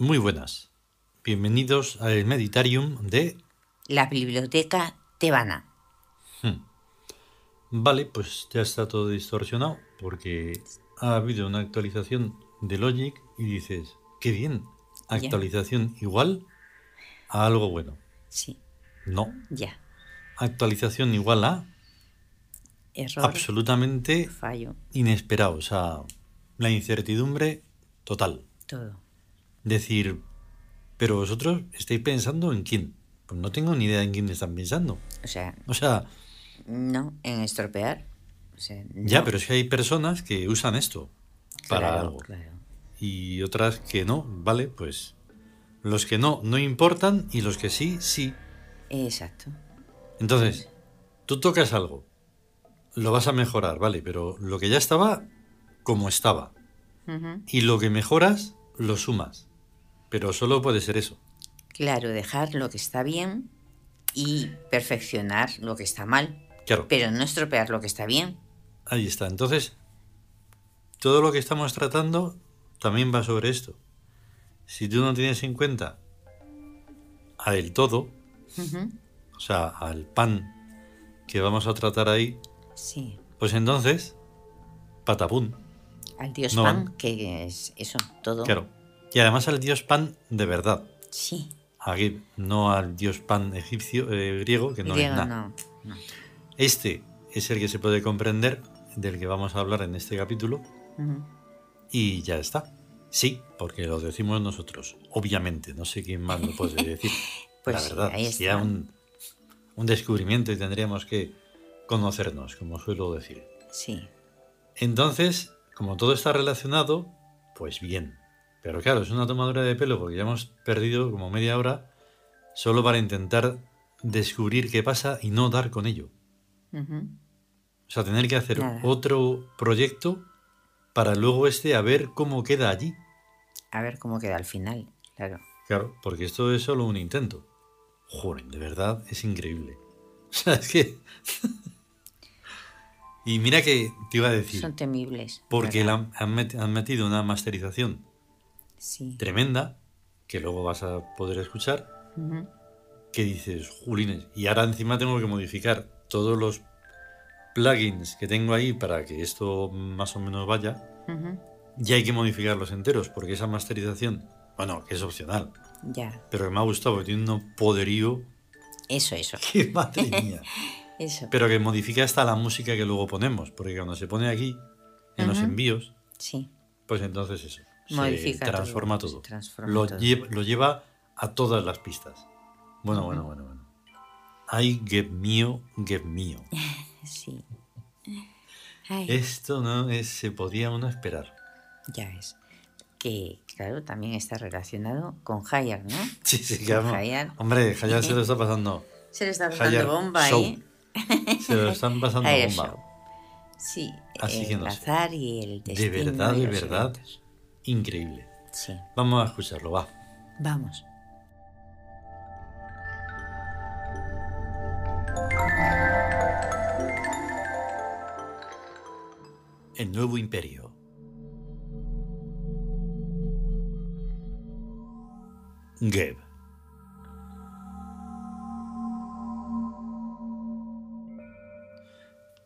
Muy buenas. Bienvenidos al Meditarium de... La biblioteca tebana. Hmm. Vale, pues ya está todo distorsionado porque ha habido una actualización de Logic y dices, qué bien, actualización igual a algo bueno. Sí, No, ya. actualización igual a Error, absolutamente fallo, inesperado, o sea, la incertidumbre total. todo. Decir, pero vosotros estáis pensando en quién. Pues no tengo ni idea en quién están pensando. O sea, O sea, no en estropear. O sea, ya, pero es que hay personas que usan esto para Claro, algo. claro. Y otras que no, ¿vale? Pues los que no, no importan y los que sí, sí. Exacto. Entonces, tú tocas algo, lo vas a mejorar, ¿vale? Pero lo que ya estaba, como estaba. Y lo que mejoras, lo sumas. Pero solo puede ser eso. Claro, dejar lo que está bien y perfeccionar lo que está mal. Claro, Pero no estropear lo que está bien. ahí está. Entonces, todo lo que estamos tratando también va sobre esto. Si tú no tienes en cuenta a del todo, o sea, al pan que vamos a tratar ahí, Sí. pues entonces, patapún. Al dios No. pan, que es eso, todo. Claro. Y además al dios pan de verdad. Sí. Aquí, no al dios pan egipcio, eh, griego, que no Griego, es nada. no. no. Este es el que se puede comprender, del que vamos a hablar en este capítulo, y ya está. Sí, porque lo decimos nosotros. Obviamente, no sé quién más lo puede decir. Pues la sí, verdad, ahí sería un descubrimiento y tendríamos que conocernos, como suelo decir. Sí. Entonces, como todo está relacionado, pues bien. Pero claro, es una tomadura de pelo porque ya hemos perdido como media hora solo para intentar descubrir qué pasa y no dar con ello. O sea, tener que hacer Nada. otro proyecto para luego este a ver cómo queda allí. A ver cómo queda al final. Claro. Claro, porque esto es solo un intento. Joder, de verdad es increíble. O sea, es que... y mira que te iba a decir, Son temibles. porque han metido una masterización Sí. tremenda, que luego vas a poder escuchar, Ujú. que dices, Julines, y ahora encima tengo que modificar todos los plugins que tengo ahí para que esto más o menos vaya, Ujú. y hay que modificarlos enteros, porque esa masterización, bueno, que es opcional, Ya. pero que me ha gustado porque tiene un poderío Eso, eso. que madre mía. Eso. Pero que modifica hasta la música que luego ponemos, porque cuando se pone aquí, en los envíos, Sí. pues entonces eso, Modifica se transforma todo. transforma lo, todo. lle- lo lleva a todas las pistas. Bueno, bueno, bueno, bueno. Ay, get mío, get mío. Sí. Ay, Esto no es, se podía uno esperar. ya es. Que, claro, también está relacionado con Hayar, ¿no? Sí, sí, claro. Hayar. Hombre, Hayar se lo está pasando. Se le está Hayar pasando bomba Show. ahí. Se lo están pasando Hayar bomba. Show. Sí, Así que el sé. azar y el De destino. verdad, y de verdad. eventos. Increíble. Sí. Vamos a escucharlo, va. Vamos. El nuevo imperio. Geb.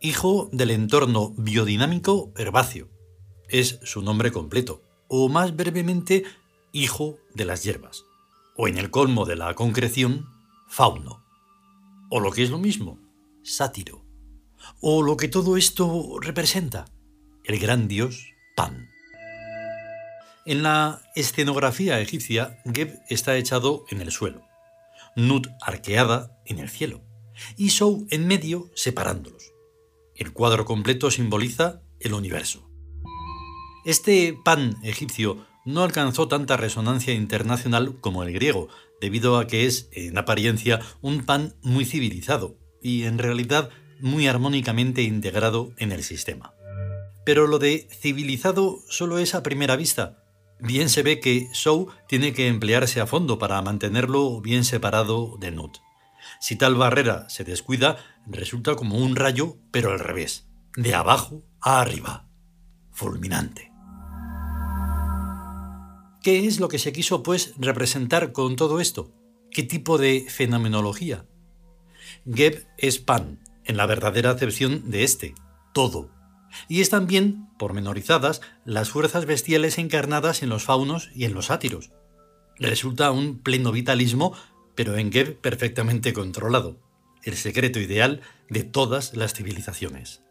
Hijo del entorno biodinámico herbáceo. Es su nombre completo. O más brevemente, hijo de las hierbas. O en el colmo de la concreción, fauno. O lo que es lo mismo, sátiro. O lo que todo esto representa, el gran dios Pan. En la escenografía egipcia, Geb está echado en el suelo, Nut arqueada en el cielo, y Sou en medio separándolos. El cuadro completo simboliza el universo. Este pan egipcio no alcanzó tanta resonancia internacional como el griego, debido a que es, en apariencia, un pan muy civilizado y, en realidad, muy armónicamente integrado en el sistema. Pero lo de civilizado solo es a primera vista. Bien se ve que Sou tiene que emplearse a fondo para mantenerlo bien separado de Nut. Si tal barrera se descuida, resulta como un rayo, pero al revés, de abajo a arriba, fulminante. ¿Qué es lo que se quiso, pues, representar con todo esto? ¿Qué tipo de fenomenología? Geb es pan, en la verdadera acepción de este, todo. Y es también, pormenorizadas, las fuerzas bestiales encarnadas en los faunos y en los sátiros. Resulta un pleno vitalismo, pero en Geb perfectamente controlado, el secreto ideal de todas las civilizaciones.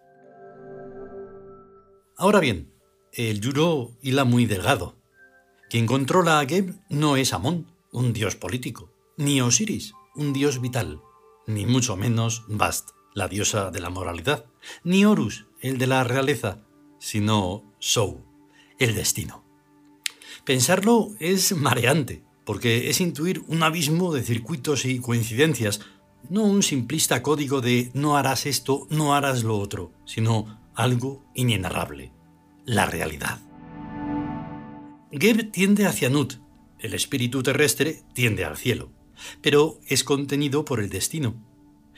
Ahora bien, el Yuro hila muy delgado. Quien controla a Geb no es Amón, un dios político, ni Osiris, un dios vital, ni mucho menos Bast, la diosa de la moralidad, ni Horus, el de la realeza, sino Sou, el destino. Pensarlo es mareante, porque es intuir un abismo de circuitos y coincidencias, no un simplista código de no harás esto, no harás lo otro, sino algo inenarrable, la realidad. Geb tiende hacia Nut, el espíritu terrestre tiende al cielo, pero es contenido por el destino.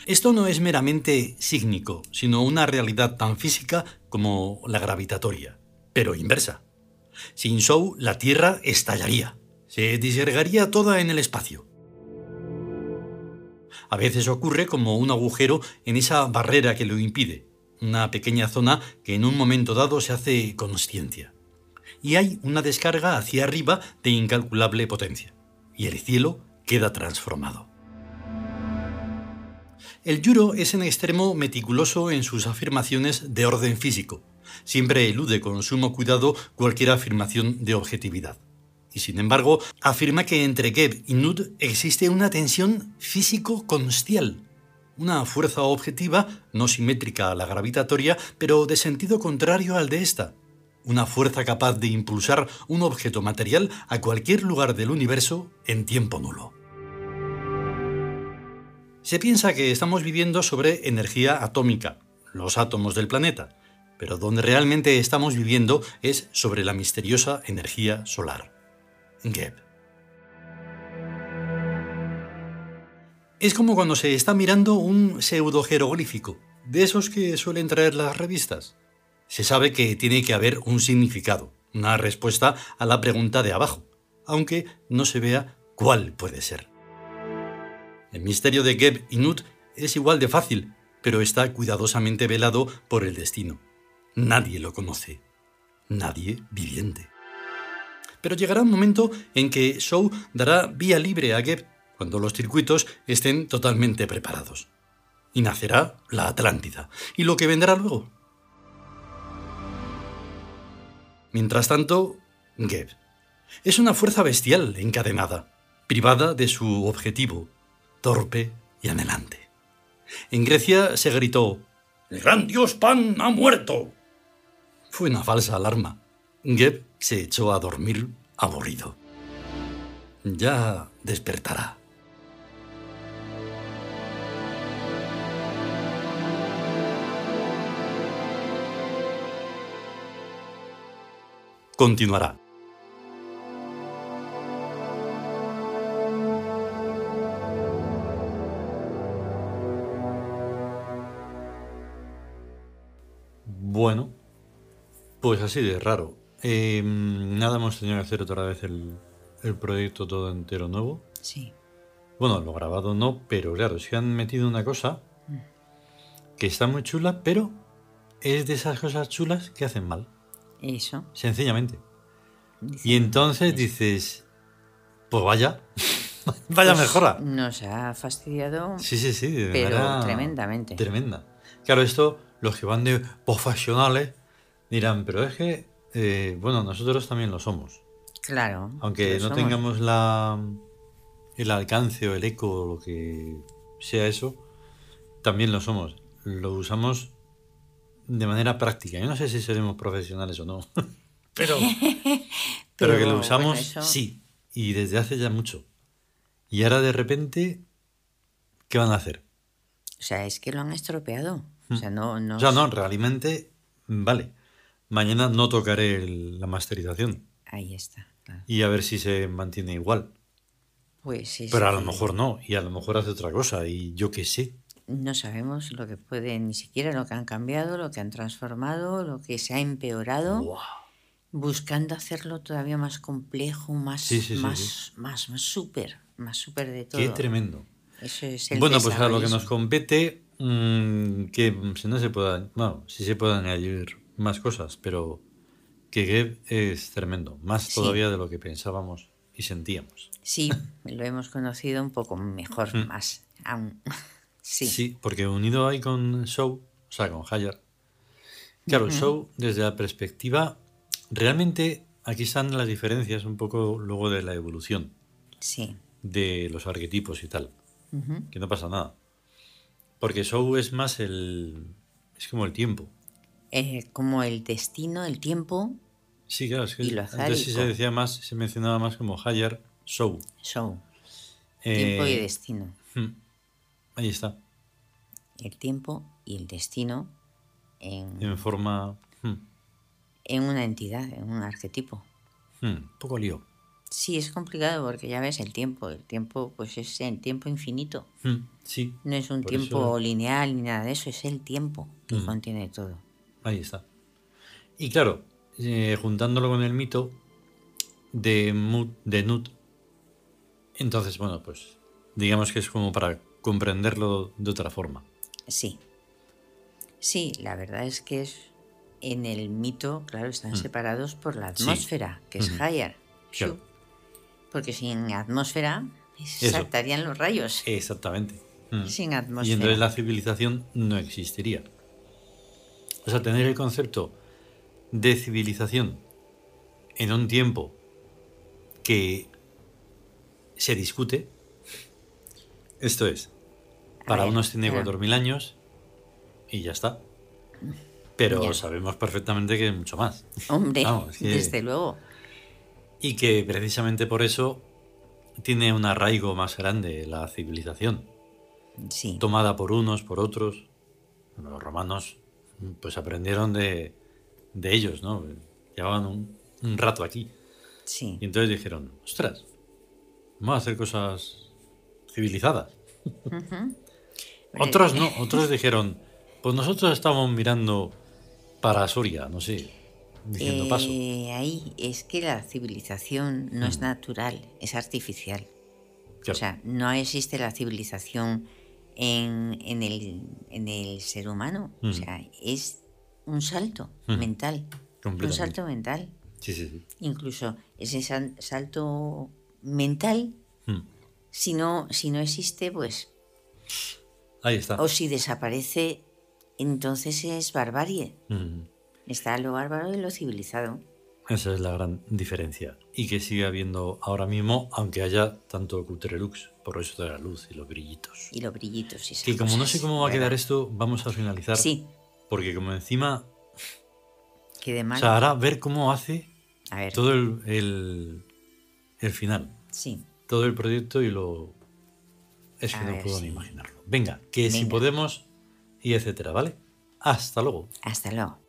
Esto no es meramente sígnico, sino una realidad tan física como la gravitatoria, pero inversa. Sin Sou, la Tierra estallaría, se disgregaría toda en el espacio. A veces ocurre como un agujero en esa barrera que lo impide, una pequeña zona que en un momento dado se hace consciencia. Y hay una descarga hacia arriba de incalculable potencia, y el cielo queda transformado. El Yuro es en extremo meticuloso en sus afirmaciones de orden físico. Siempre elude con sumo cuidado cualquier afirmación de objetividad. Y sin embargo, afirma que entre Geb y Nud existe una tensión físico-constial, una fuerza objetiva no simétrica a la gravitatoria, pero de sentido contrario al de esta, una fuerza capaz de impulsar un objeto material a cualquier lugar del universo en tiempo nulo. Se piensa que estamos viviendo sobre energía atómica, los átomos del planeta, pero donde realmente estamos viviendo es sobre la misteriosa energía solar. Geb. Es como cuando se está mirando un pseudo jeroglífico, de esos que suelen traer las revistas. Se sabe que tiene que haber un significado, una respuesta a la pregunta de abajo, aunque no se vea cuál puede ser. El misterio de Geb y Nut es igual de fácil, pero está cuidadosamente velado por el destino. Nadie lo conoce. Nadie viviente. Pero llegará un momento en que Shaw dará vía libre a Geb cuando los circuitos estén totalmente preparados. Y nacerá la Atlántida. ¿Y lo que vendrá luego? Mientras tanto, Geb. Es una fuerza bestial encadenada, privada de su objetivo, torpe y anhelante. En Grecia se gritó, ¡El gran dios Pan ha muerto! Fue una falsa alarma. Geb se echó a dormir aburrido. Ya despertará. Continuará. Bueno, pues así de raro. Em, nada, hemos tenido que hacer otra vez el, proyecto todo entero nuevo. Sí. Bueno, lo grabado no, pero claro, se han metido una cosa mm. que está muy chula, pero es de esas cosas chulas que hacen mal. Eso. Sencillamente. y entonces dices, pues vaya, vaya pues mejora. Nos ha fastidiado. Sí, sí, sí. pero tremendamente. Tremenda. Claro, esto los que van de profesionales dirán, pero es que, eh, bueno, nosotros también lo somos. Claro. Aunque no tengamos la, el alcance o el eco o lo que sea eso, también lo somos. Lo usamos de manera práctica. Yo no sé si seremos profesionales o no, pero, pero, que lo usamos, sí, y desde hace ya mucho. Y ahora de repente, ¿qué van a hacer? O sea, es que lo han estropeado. O sea, no, no... no, realmente, vale. Mañana no tocaré la masterización. Ahí está. Y a ver si se mantiene igual. Pues sí. Pero a lo mejor no, y a lo mejor hace otra cosa, y yo qué sé. No sabemos lo que puede, ni siquiera lo que han cambiado, lo que han transformado, lo que se ha empeorado. buscando hacerlo todavía más complejo, más, Sí, sí, más, sí. más, más súper, más súper de todo. Qué tremendo. Eso es el Bueno, pues a lo que nos compete, mm, que si no se pueda, bueno, sí se pueden añadir más cosas, pero que Geb es tremendo, más todavía de lo que pensábamos y sentíamos. Sí, lo hemos conocido un poco mejor, Mm. más aún. Sí, Sí, porque unido ahí con Show, o sea, con Hayar. Claro, Show, desde la perspectiva, realmente aquí están las diferencias un poco luego de la evolución sí. de los arquetipos y tal. Que no pasa nada. Porque Show es más el. Es como el tiempo. Eh, como el destino, el tiempo, Sí, claro, es que antes sí se decía más, se mencionaba más como Hayar, Show. show, Eh, tiempo y destino. hmm, Ahí está. El tiempo y el destino en, En forma. hmm, en una entidad, en un arquetipo. hmm, poco lío. Sí, es complicado porque ya ves el tiempo. El tiempo, pues es el tiempo infinito. Hmm, sí, No es un tiempo eso- lineal ni nada de eso, es el tiempo que Mm. contiene todo. ahí está. Y claro, eh, juntándolo con el mito de, Mut, de Nut, entonces, bueno, pues digamos que es como para comprenderlo de otra forma. Sí. Sí, la verdad es que es en el mito, claro, están separados por la Mm. Sí. atmósfera, que es. Hayar. Claro. Shu. Porque sin atmósfera Eso. saltarían los rayos. Exactamente. Hmm. Sin Y atmósfera. entonces la civilización no existiría. O sea, tener el concepto de civilización en un tiempo que se discute, esto es, para unos tiene pero- 4.000 años y ya está. Pero Ya. sabemos perfectamente que es mucho más. Hombre, Vamos, es que- desde luego. Y que precisamente por eso tiene un arraigo más grande la civilización. Sí. tomada por unos, por otros. Bueno, los romanos pues aprendieron de, de ellos, ¿no? Llevaban un, un rato aquí. Sí. Y entonces dijeron, ostras, vamos a hacer cosas civilizadas. Otros no, otros dijeron, pues nosotros estamos mirando para Soria, no sé, diciendo paso. Eh, ahí es que la civilización no Mm. es natural, es artificial. Claro. O sea, no existe la civilización en, en el, en el ser humano. O Mm. sea, es un salto Mm. mental. Un salto mental. Sí, sí, sí. Incluso ese sal- salto mental, Mm. si no, si no existe, pues, Ahí está. o si desaparece, entonces es barbarie. Mm. Está lo bárbaro y lo civilizado. Esa es la gran diferencia. Y que sigue habiendo ahora mismo, aunque haya tanto Cutrelux, por eso de la luz y los brillitos. Y los brillitos y esas Que como no sé cómo va a quedar esto, vamos a finalizar. Sí, Porque como encima, que de o mal. sea, ahora ver cómo hace A ver, todo el, el, el final, sí. todo el proyecto y lo... Es que A no puedo ni imaginarlo. Venga, que si podemos y etcétera, ¿vale? Hasta luego. Hasta luego.